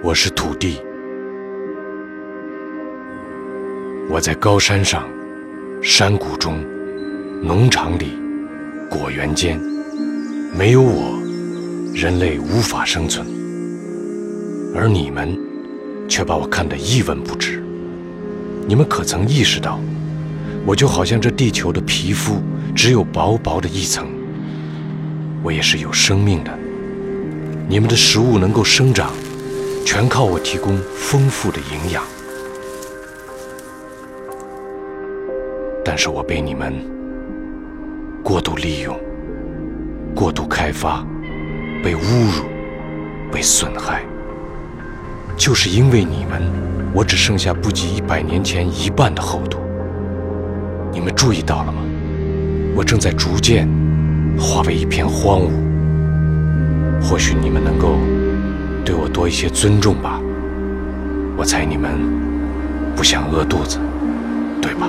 我是土地，我在高山上、山谷中、农场里、果园间，没有我，人类无法生存。而你们却把我看得一文不值。你们可曾意识到，我就好像这地球的皮肤，只有薄薄的一层。我也是有生命的，你们的食物能够生长。全靠我提供丰富的营养，但是我被你们过度利用、过度开发、被侮辱、被损害，就是因为你们，我只剩下不及一百年前一半的厚度。你们注意到了吗？我正在逐渐化为一片荒芜。或许你们能够。多一些尊重吧，我猜你们不想饿肚子，对吧？